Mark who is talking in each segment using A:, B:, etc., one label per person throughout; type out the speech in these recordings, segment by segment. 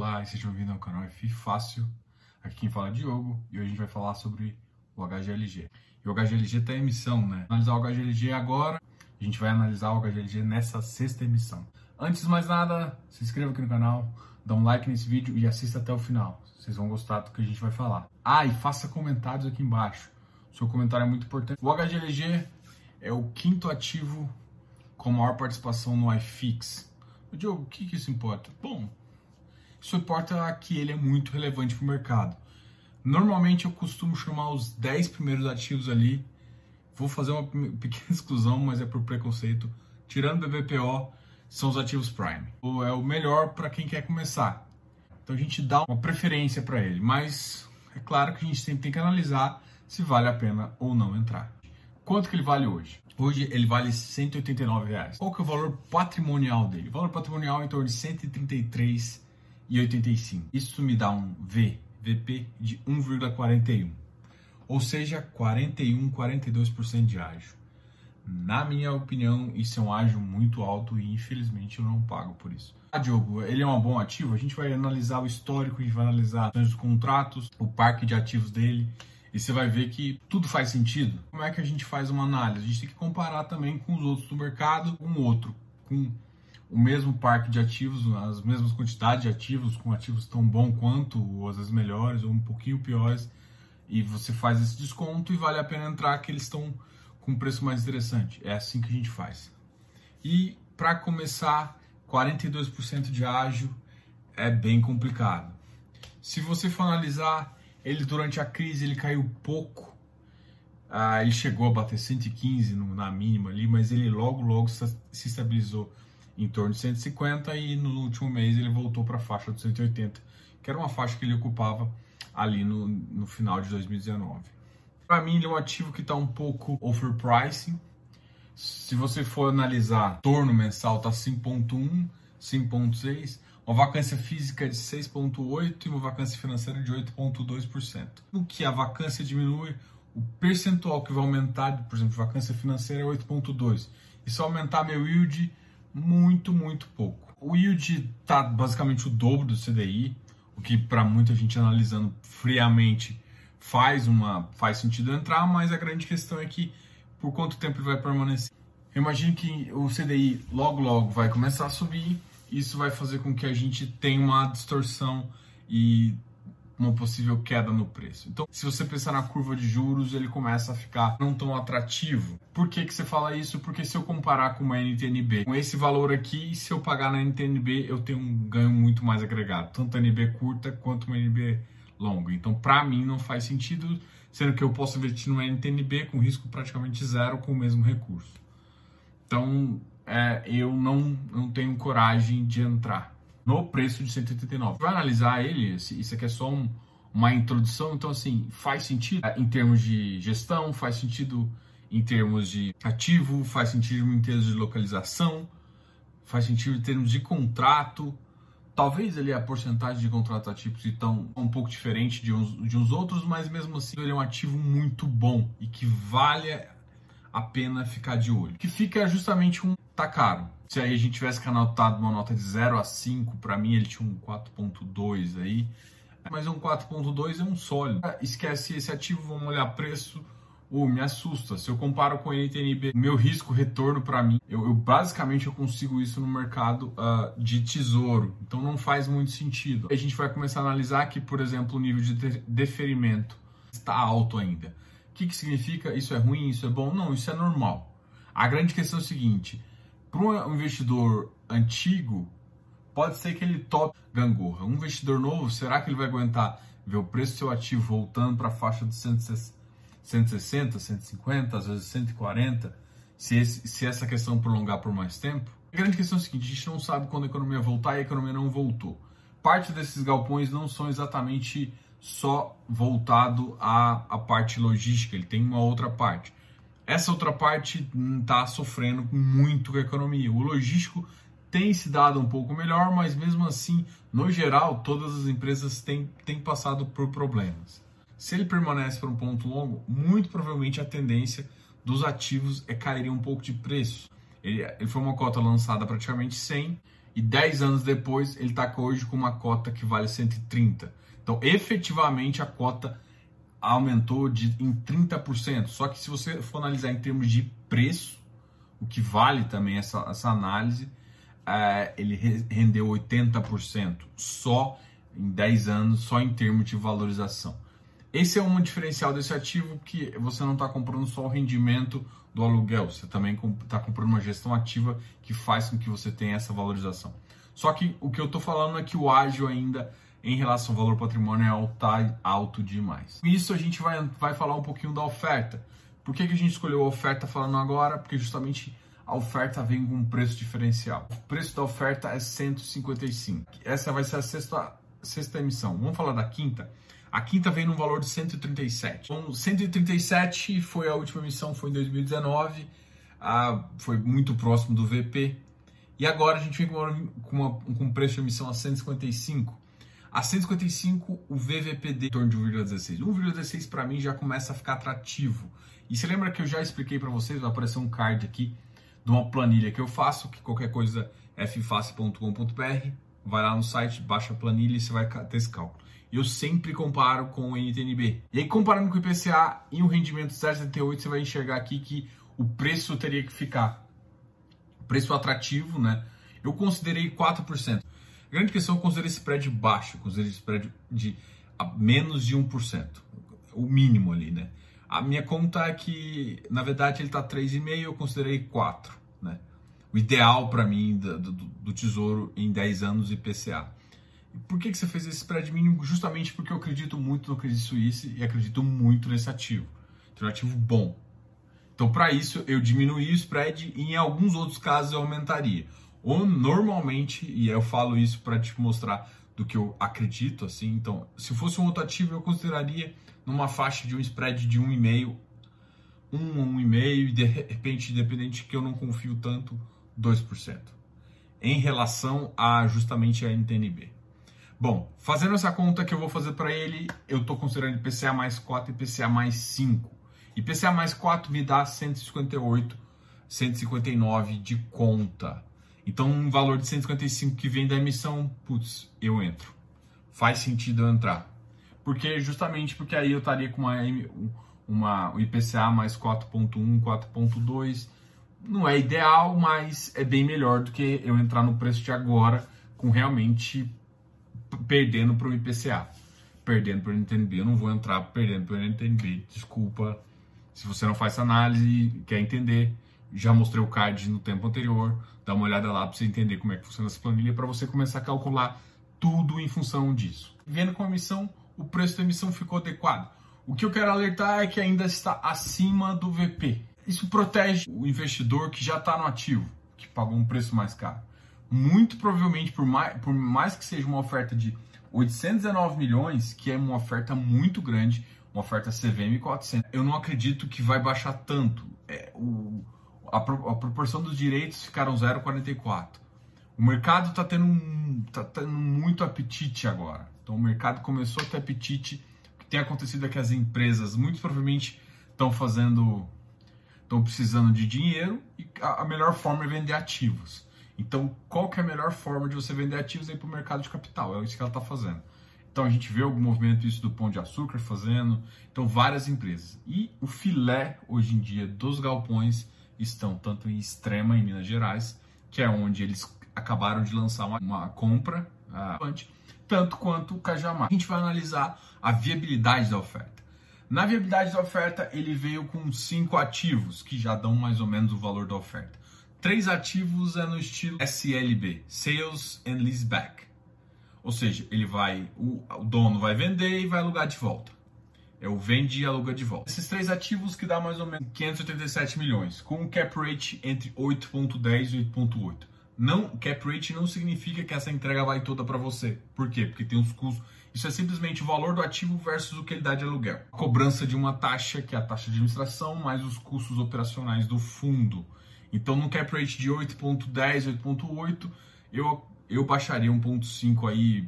A: Olá e sejam bem-vindos ao canal F Fácil. Aqui quem fala é Diogo e hoje a gente vai falar sobre o HGLG. E o HGLG está em emissão, né? Analisar o HGLG agora, a gente vai analisar o HGLG nessa sexta emissão. Antes de mais nada, se inscreva aqui no canal, dá um like nesse vídeo e assista até o final. Vocês vão gostar do que a gente vai falar. Ah, e faça comentários aqui embaixo. O seu comentário é muito importante. O HGLG é o quinto ativo com maior participação no iFix. Diogo, o que, que isso importa? Bom, isso importa que ele é muito relevante para o mercado. Normalmente eu costumo chamar os 10 primeiros ativos ali. Vou fazer uma pequena exclusão, mas é por preconceito. Tirando BBPO, são os ativos Prime. É o melhor para quem quer começar. Então a gente dá uma preferência para ele, mas é claro que a gente sempre tem que analisar se vale a pena ou não entrar. Quanto que ele vale hoje? Hoje ele vale 189 reais. Qual que é o valor patrimonial dele? O valor patrimonial é em torno de 133 e 85. Isso me dá um V, VP de 1,41. Ou seja, 41, 42% de ágio. Na minha opinião, isso é um ágio muito alto e infelizmente eu não pago por isso. Ah, Diogo, ele é um bom ativo? A gente vai analisar o histórico, a gente vai analisar os contratos, o parque de ativos dele e você vai ver que tudo faz sentido. Como é que a gente faz uma análise? A gente tem que comparar também com os outros do mercado, com outro, com o mesmo parque de ativos, as mesmas quantidades de ativos, com ativos tão bom quanto, ou às vezes melhores, ou um pouquinho piores, e você faz esse desconto e vale a pena entrar que eles estão com um preço mais interessante. É assim que a gente faz. E para começar, 42% de ágio é bem complicado. Se você for analisar, ele durante a crise ele caiu pouco. Ah, ele chegou a bater 115 no, na mínima ali, mas ele logo logo se estabilizou em torno de 150 e no último mês ele voltou para a faixa de 180, que era uma faixa que ele ocupava ali no, no final de 2019. Para mim, ele é um ativo que está um pouco overpricing. Se você for analisar, torno mensal está 5.1, 5.6, uma vacância física de 6.8 e uma vacância financeira de 8.2%. No que a vacância diminui, o percentual que vai aumentar, por exemplo, vacância financeira é 8.2. E se aumentar meu yield, muito, muito pouco. O yield está basicamente o dobro do CDI, o que para muita gente analisando friamente faz uma faz sentido entrar, mas a grande questão é que por quanto tempo ele vai permanecer. Imagine que o CDI logo logo vai começar a subir, isso vai fazer com que a gente tenha uma distorção e uma possível queda no preço. Então, se você pensar na curva de juros, ele começa a ficar não tão atrativo. Por que, que você fala isso? Porque se eu comparar com uma NTNB, com esse valor aqui, se eu pagar na NTNB, eu tenho um ganho muito mais agregado, tanto a NB curta quanto uma NB longa. Então, para mim, não faz sentido, sendo que eu posso investir numa NTNB com risco praticamente zero com o mesmo recurso. Então, é, eu não, não tenho coragem de entrar no preço de 189. Vai analisar ele, isso aqui é só um, uma introdução, então assim, faz sentido em termos de gestão, faz sentido em termos de ativo, faz sentido em termos de localização, faz sentido em termos de contrato. Talvez ele a porcentagem de contratos ativos então um pouco diferente de uns, de uns outros, mas mesmo assim ele é um ativo muito bom e que vale a pena ficar de olho. Que fica justamente um tá caro. Se aí a gente tivesse anotado uma nota de 0 a 5, para mim ele tinha um 4.2 aí. Mas um 4.2 é um sólido. Esquece esse ativo, vamos olhar preço. Oh, me assusta. Se eu comparo com o NTNB, meu risco retorno para mim, eu, eu, basicamente eu consigo isso no mercado uh, de tesouro. Então não faz muito sentido. A gente vai começar a analisar que, por exemplo, o nível de deferimento está alto ainda. O que, que significa? Isso é ruim? Isso é bom? Não, isso é normal. A grande questão é o seguinte: para um investidor antigo, pode ser que ele tope gangorra. Um investidor novo, será que ele vai aguentar ver o preço do seu ativo voltando para a faixa de 160, 150, às vezes 140, se, esse, se essa questão prolongar por mais tempo? A grande questão é a seguinte: a gente não sabe quando a economia voltar e a economia não voltou. Parte desses galpões não são exatamente só voltado à, à parte logística, ele tem uma outra parte. Essa outra parte está sofrendo muito com a economia. O logístico tem se dado um pouco melhor, mas mesmo assim, no geral, todas as empresas têm, têm passado por problemas. Se ele permanece para um ponto longo, muito provavelmente a tendência dos ativos é cair um pouco de preço. Ele, ele foi uma cota lançada praticamente 100 e 10 anos depois ele está hoje com uma cota que vale 130. Então, efetivamente, a cota aumentou de, em 30%. Só que se você for analisar em termos de preço, o que vale também essa, essa análise, é, ele rendeu 80% só em 10 anos, só em termos de valorização. Esse é um diferencial desse ativo que você não está comprando só o rendimento do aluguel, você também está comprando uma gestão ativa que faz com que você tenha essa valorização. Só que o que eu estou falando é que o ágil ainda em relação ao valor patrimonial está alto demais. Com isso a gente vai, vai falar um pouquinho da oferta. Por que, que a gente escolheu a oferta falando agora? Porque justamente a oferta vem com um preço diferencial. O preço da oferta é 155. Essa vai ser a sexta, sexta emissão. Vamos falar da quinta? A quinta vem no valor de 137. Então, 137 foi a última emissão, foi em 2019, ah, foi muito próximo do VP. E agora a gente vem com, uma, com um preço de emissão a 155. A 155, o VVPD em torno de 1,16. 1,16 para mim já começa a ficar atrativo. E você lembra que eu já expliquei para vocês, vai aparecer um card aqui de uma planilha que eu faço, que qualquer coisa é fface.com.br, vai lá no site, baixa a planilha e você vai ter esse cálculo. Eu sempre comparo com o NTNB. E aí, comparando com o IPCA e o rendimento 0,78, você vai enxergar aqui que o preço teria que ficar preço atrativo, né? Eu considerei 4%. Grande questão, eu considerei esse spread baixo, eu considerei esse spread de menos de 1%, o mínimo ali, né? A minha conta é que, na verdade, ele está 3,5, eu considerei 4, né? O ideal para mim do, do, do, Tesouro em 10 anos IPCA. Por que, que você fez esse spread mínimo? Justamente porque eu acredito muito no Credit Suisse e acredito muito nesse ativo. Então, é um ativo bom. Então, para isso, eu diminuí o spread e em alguns outros casos eu aumentaria. Ou normalmente, e eu falo isso para te mostrar do que eu acredito, assim, então, se fosse um outro ativo, eu consideraria numa faixa de um spread de 1,5, 1, 1,5 e de repente, independente que eu não confio tanto, 2%. Em relação a justamente a NTNB. Bom, fazendo essa conta que eu vou fazer para ele, eu estou considerando IPCA mais 4 e IPCA mais 5. IPCA mais 4 me dá 158, 159 de conta. Então, um valor de 155 que vem da emissão, putz, eu entro. Faz sentido eu entrar. Porque justamente porque aí eu estaria com uma, uma um IPCA mais 4.1, 4.2. Não é ideal, mas é bem melhor do que eu entrar no preço de agora com realmente perdendo para o IPCA, perdendo para o NTNB. Eu não vou entrar perdendo para o NTNB, desculpa. Se você não faz análise, quer entender, já mostrei o card no tempo anterior, dá uma olhada lá para você entender como é que funciona essa planilha, para você começar a calcular tudo em função disso. Vendo com a emissão, o preço da emissão ficou adequado. O que eu quero alertar é que ainda está acima do VP. Isso protege o investidor que já está no ativo, que pagou um preço mais caro muito provavelmente, por mais, por mais que seja uma oferta de 819 milhões, que é uma oferta muito grande, uma oferta CVM 400, eu não acredito que vai baixar tanto. É, o, a, a, proporção dos direitos ficaram 0,44. O mercado está tendo, um, tá tendo muito apetite agora. Então o mercado começou a ter apetite. O que tem acontecido é que as empresas, muito provavelmente, estão fazendo, estão precisando de dinheiro e a, a melhor forma é vender ativos. Então, qual que é a melhor forma de você vender ativos aí para o mercado de capital? É isso que ela está fazendo. Então, a gente vê algum movimento isso do Pão de Açúcar fazendo. Então, várias empresas. E o filé, hoje em dia, dos galpões estão tanto em Extrema, em Minas Gerais, que é onde eles acabaram de lançar uma, uma compra, uh, tanto quanto o Cajamar. A gente vai analisar a viabilidade da oferta. Na viabilidade da oferta, ele veio com cinco ativos, que já dão mais ou menos o valor da oferta. Três ativos é no estilo SLB, Sales and Leaseback. Ou seja, ele vai, o, o dono vai vender e vai alugar de volta. É o vende e aluga de volta. Esses três ativos que dá mais ou menos 587 milhões, com um cap rate entre 8.10 e 8.8. Não, cap rate não significa que essa entrega vai toda para você. Por quê? Porque tem os custos. Isso é simplesmente o valor do ativo versus o que ele dá de aluguel. A cobrança de uma taxa, que é a taxa de administração, mais os custos operacionais do fundo. Então, no cap rate de 8.10, 8.8, eu, eu baixaria 1.5 aí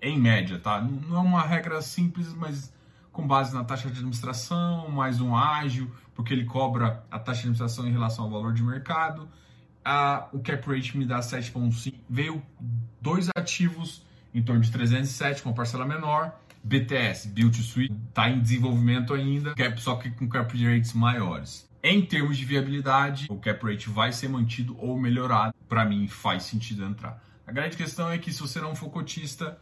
A: em média, tá? Não é uma regra simples, mas com base na taxa de administração, mais um ágil, porque ele cobra a taxa de administração em relação ao valor de mercado. a, o cap rate me dá 7,5. Veio dois ativos em torno de 307, com uma parcela menor. BTS, Build to Suite, está em desenvolvimento ainda, cap, só que com cap rates maiores. Em termos de viabilidade, o cap rate vai ser mantido ou melhorado. Para mim, faz sentido entrar. A grande questão é que se você não for cotista,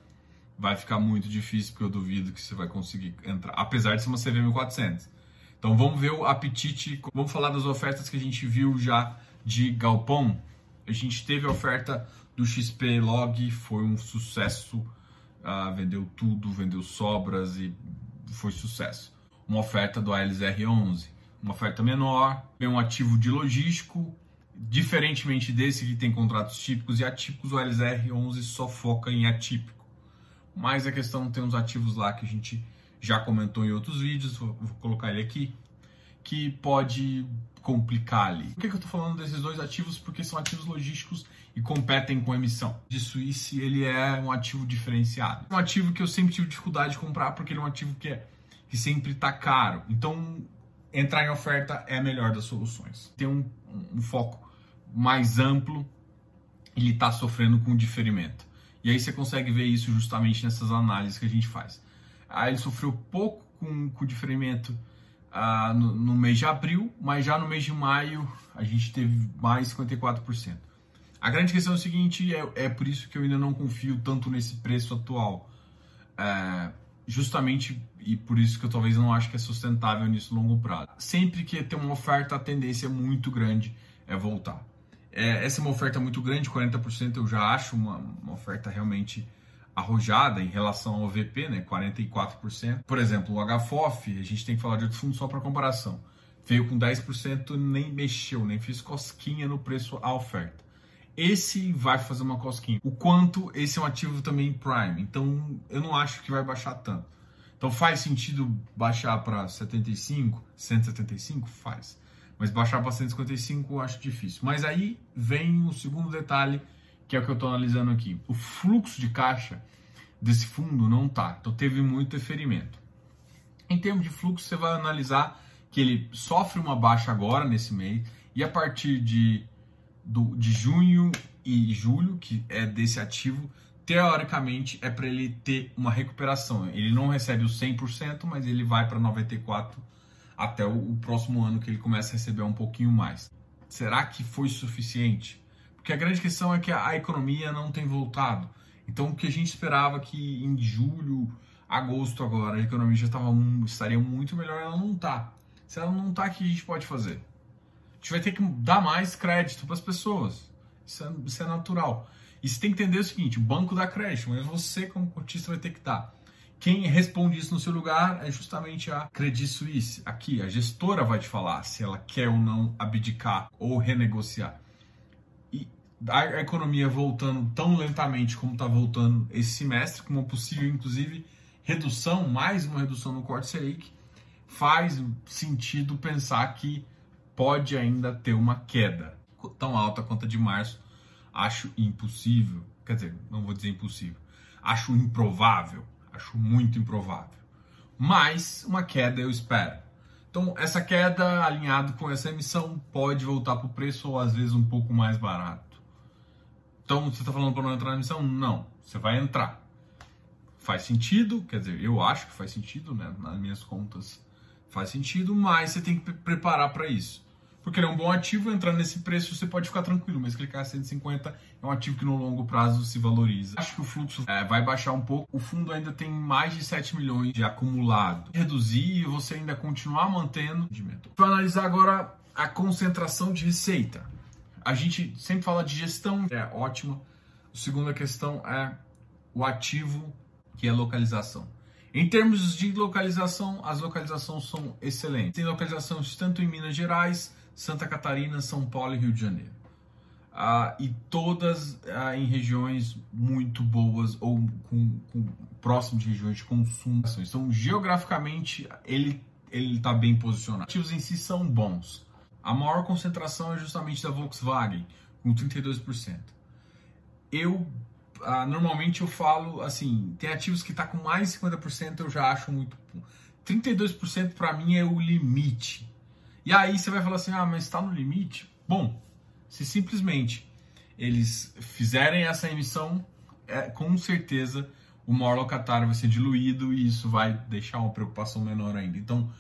A: vai ficar muito difícil, porque eu duvido que você vai conseguir entrar, apesar de ser uma CV1400. Então vamos ver o apetite, vamos falar das ofertas que a gente viu já de galpão. A gente teve a oferta do XP Log, foi um sucesso, uh, vendeu tudo, vendeu sobras e foi sucesso. Uma oferta do ALSR11, uma oferta menor, bem um ativo de logístico, diferentemente desse que tem contratos típicos e atípicos, o ALSR11 só foca em atípico mas a questão tem uns ativos lá que a gente já comentou em outros vídeos, vou, vou colocar ele aqui, que pode complicar ali. Por que, que eu estou falando desses dois ativos? Porque são ativos logísticos e competem com emissão. De Suíça, ele é um ativo diferenciado. Um ativo que eu sempre tive dificuldade de comprar porque ele é um ativo que, é, que sempre está caro. Então, entrar em oferta é a melhor das soluções. Tem um, um foco mais amplo, ele está sofrendo com diferimento. E aí você consegue ver isso justamente nessas análises que a gente faz. Aí ele sofreu pouco com, com o diferimento ah, no, no, mês de abril, mas já no mês de maio a gente teve mais 54%. A grande questão é o seguinte, é, é por isso que eu ainda não confio tanto nesse preço atual. É, justamente e por isso que eu talvez não acho que é sustentável nisso longo prazo. Sempre que tem uma oferta, a tendência é muito grande é voltar. É, essa é uma oferta muito grande, 40% eu já acho uma, uma oferta realmente arrojada em relação ao VP, né, 44%. Por exemplo, o HFOF, a gente tem que falar de outro fundo só para comparação. Veio com 10%, nem mexeu, nem fez cosquinha no preço à oferta. Esse vai fazer uma cosquinha. O quanto esse é um ativo também Prime, então eu não acho que vai baixar tanto. Então faz sentido baixar para 75, 175? Faz. Mas baixar para 155 eu acho difícil. Mas aí vem o segundo detalhe, que é o que eu estou analisando aqui. O fluxo de caixa desse fundo não tá. Então teve muito deferimento. Em termos de fluxo, você vai analisar que ele sofre uma baixa agora nesse mês e a partir de, do, de junho e julho, que é desse ativo, teoricamente é para ele ter uma recuperação. Ele não recebe os 100%, mas ele vai para 94% até o, o próximo ano que ele começa a receber um pouquinho mais. Será que foi suficiente? Porque a grande questão é que a, a economia não tem voltado. Então, o que a gente esperava que em julho, agosto agora, a economia já tava, estaria muito melhor, ela não está. Se ela não está, o que a gente pode fazer? A gente vai ter que dar mais crédito para as pessoas. Isso é, isso é natural. E você tem que entender o seguinte: o banco dá crédito, mas você, como cotista, vai ter que dar. Quem responde isso no seu lugar é justamente a Credit Suisse. Aqui, a gestora vai te falar se ela quer ou não abdicar ou renegociar. E a economia voltando tão lentamente como está voltando esse semestre, com uma possível, inclusive, redução, mais uma redução no corte Selic, faz sentido pensar que pode ainda ter uma queda tão alta quanto a de março. Acho impossível, quer dizer, não vou dizer impossível, acho improvável Acho muito improvável. Mas uma queda eu espero. Então, essa queda alinhado com essa emissão pode voltar para o preço ou às vezes um pouco mais barato. Então, você está falando para não entrar na emissão? Não, você vai entrar. Faz sentido, quer dizer, eu acho que faz sentido, né? Nas minhas contas faz sentido, mas você tem que preparar para isso porque ele é um bom ativo, entrando nesse preço você pode ficar tranquilo, mas clicar 150 é um ativo que no longo prazo se valoriza. Acho que o fluxo é, vai baixar um pouco, o fundo ainda tem mais de 7 milhões de acumulado. Reduzir e você ainda continuar mantendo. Vou analisar agora a concentração de receita. A gente sempre fala de gestão, é ótima. A segunda questão é o ativo, que é localização. Em termos de localização, as localizações são excelentes. Tem localizações tanto em Minas Gerais, Santa Catarina, São Paulo e Rio de Janeiro. Ah, e todas ah, em regiões muito boas ou com, com, próximo de regiões de consumo. Então, geograficamente, ele ele está bem posicionado. Os ativos em si são bons. A maior concentração é justamente da Volkswagen, com 32%. Eu ah, normalmente eu falo assim, tem ativos que está com mais de 50%, eu já acho muito 32% para mim é o limite. E aí você vai falar assim: ah, mas está no limite? Bom, Se simplesmente eles fizerem essa emissão, é, com certeza o maior locatário vai ser diluído e isso vai deixar uma preocupação menor ainda. Então,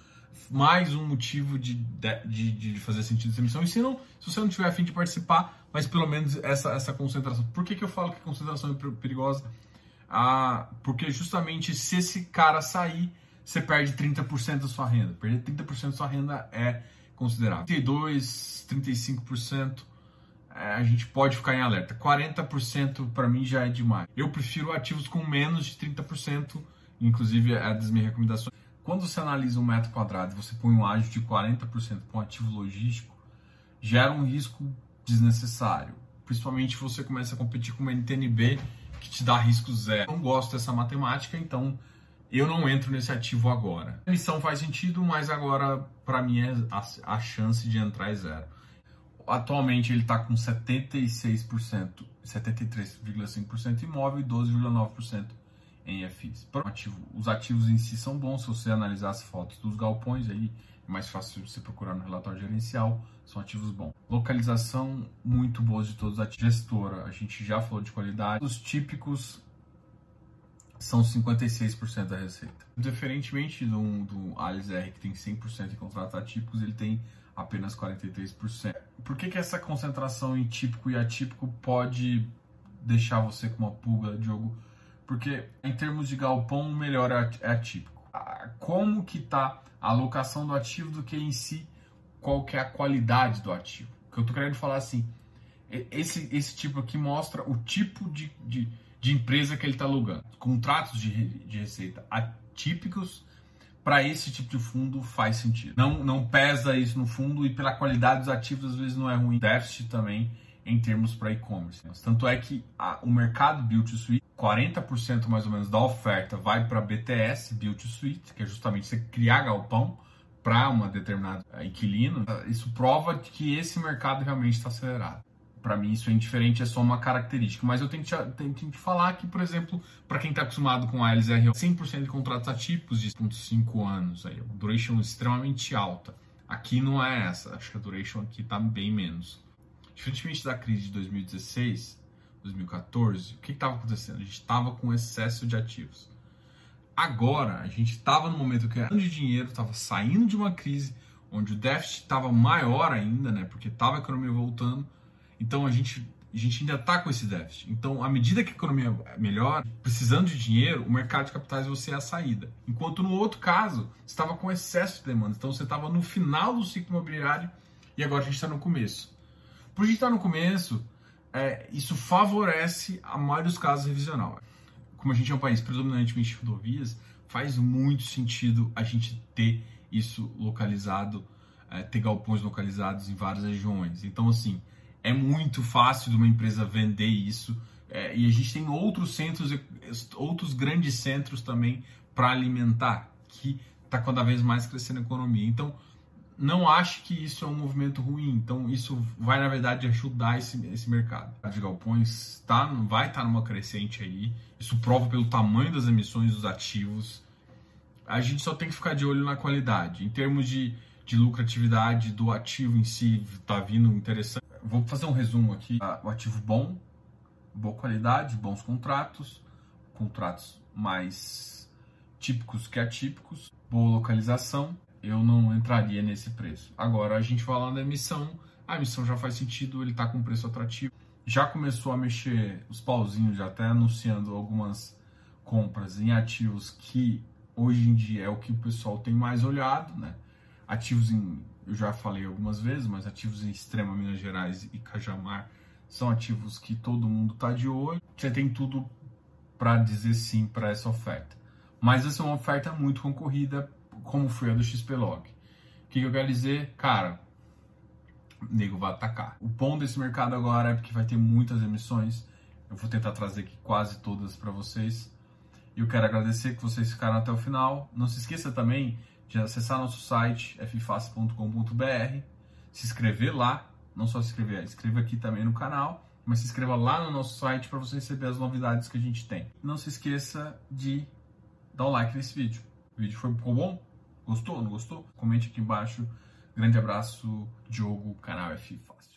A: mais um motivo de, de, de fazer sentido essa emissão. E se, não, se você não tiver afim de participar, mas pelo menos essa, essa concentração. Por que, que eu falo que concentração é perigosa? Ah, porque justamente se esse cara sair, você perde 30% da sua renda. Perder 30% da sua renda é considerável. 32, 35%, é, a gente pode ficar em alerta. 40% para mim já é demais. Eu prefiro ativos com menos de 30%, inclusive é das minhas recomendações. Quando você analisa um metro quadrado, você põe um ágio de 40% para um ativo logístico, gera um risco desnecessário. Principalmente você começa a competir com uma NTNB que te dá risco zero. Eu não gosto dessa matemática, então eu não entro nesse ativo agora. A missão faz sentido, mas agora para mim é a, a, chance de entrar é zero. Atualmente ele está com 76%, 73,5% imóvel e 12,9% em os ativos em si são bons se você analisar as fotos dos galpões aí é mais fácil você procurar no relatório gerencial, são ativos bons. Localização muito boa de todos os ativos. Gestora, a gente já falou de qualidade. Os típicos são 56% da receita. Diferentemente do, do Alice R, que tem 100% de contratos atípicos, ele tem apenas 43%. Por que, que essa concentração em típico e atípico pode deixar você com uma pulga, Diogo? Porque em termos de galpão, o melhor é, é atípico. Como que está a alocação do ativo do que em si, qual que é a qualidade do ativo? O que eu estou querendo falar assim, esse, esse tipo aqui mostra o tipo de, de de empresa que ele está alugando. Contratos de, de receita atípicos para esse tipo de fundo faz sentido. Não, não pesa isso no fundo e pela qualidade dos ativos às vezes não é ruim. Déficit também em termos para e-commerce. Tanto é que a, o mercado Build to Suite, 40% mais ou menos da oferta vai para BTS, Build Suite, que é justamente você criar galpão para uma determinada inquilino. Isso prova que esse mercado realmente está acelerado para mim isso é indiferente, é só uma característica. Mas eu tenho que te, tenho que te falar que, por exemplo, para quem está acostumado com a LZR, 100% de contratos atípicos de 5 anos, aí, duration extremamente alta. Aqui não é essa, acho que a duration aqui está bem menos. Diferentemente da crise de 2016, 2014, o que estava acontecendo? A gente estava com excesso de ativos. Agora, a gente estava no momento que era de dinheiro, estava saindo de uma crise onde o déficit estava maior ainda, né? Porque estava a economia voltando então a gente, a gente ainda está com esse déficit. Então, à medida que a economia melhora, precisando de dinheiro, o mercado de capitais você é a saída. Enquanto no outro caso, você estava com excesso de demanda. Então você estava no final do ciclo imobiliário e agora a gente está no começo. Por a gente estar tá no começo, é, isso favorece a maioria dos casos revisional. Como a gente é um país predominantemente rodovias, faz muito sentido a gente ter isso localizado, é, ter galpões localizados em várias regiões. Então, assim, é muito fácil de uma empresa vender isso. É, e a gente tem outros centros, outros grandes centros também para alimentar, que está cada vez mais crescendo a economia. Então, não acho que isso é um movimento ruim. Então, isso vai, na verdade, ajudar esse, esse mercado. A de galpões tá, vai estar tá numa crescente aí. Isso prova pelo tamanho das emissões dos ativos. A gente só tem que ficar de olho na qualidade. Em termos de, de lucratividade do ativo em si, está vindo interessante vou fazer um resumo aqui. O ativo bom, boa qualidade, bons contratos, contratos mais típicos que atípicos, boa localização, eu não entraria nesse preço. Agora, a gente falando da emissão, a emissão já faz sentido, ele está com preço atrativo. Já começou a mexer os pauzinhos, já até anunciando algumas compras em ativos que hoje em dia é o que o pessoal tem mais olhado, né? Ativos em eu já falei algumas vezes, mas ativos em Extrema Minas Gerais e Cajamar são ativos que todo mundo está de olho. Você tem tudo para dizer sim para essa oferta. Mas essa é uma oferta muito concorrida, como foi a do XPlog. O que, que eu quero dizer? Cara, o nego vai atacar. O bom desse mercado agora é porque vai ter muitas emissões. Eu vou tentar trazer aqui quase todas para vocês. E eu quero agradecer que vocês ficaram até o final. Não se esqueça também de acessar nosso site fface.com.br, se inscrever lá, não só se inscrever, inscreva aqui também no canal, mas se inscreva lá no nosso site para você receber as novidades que a gente tem. Não se esqueça de dar um like nesse vídeo. O vídeo foi, ficou bom? Gostou? Não gostou? Comente aqui embaixo. Grande abraço, Diogo, canal F Fácil.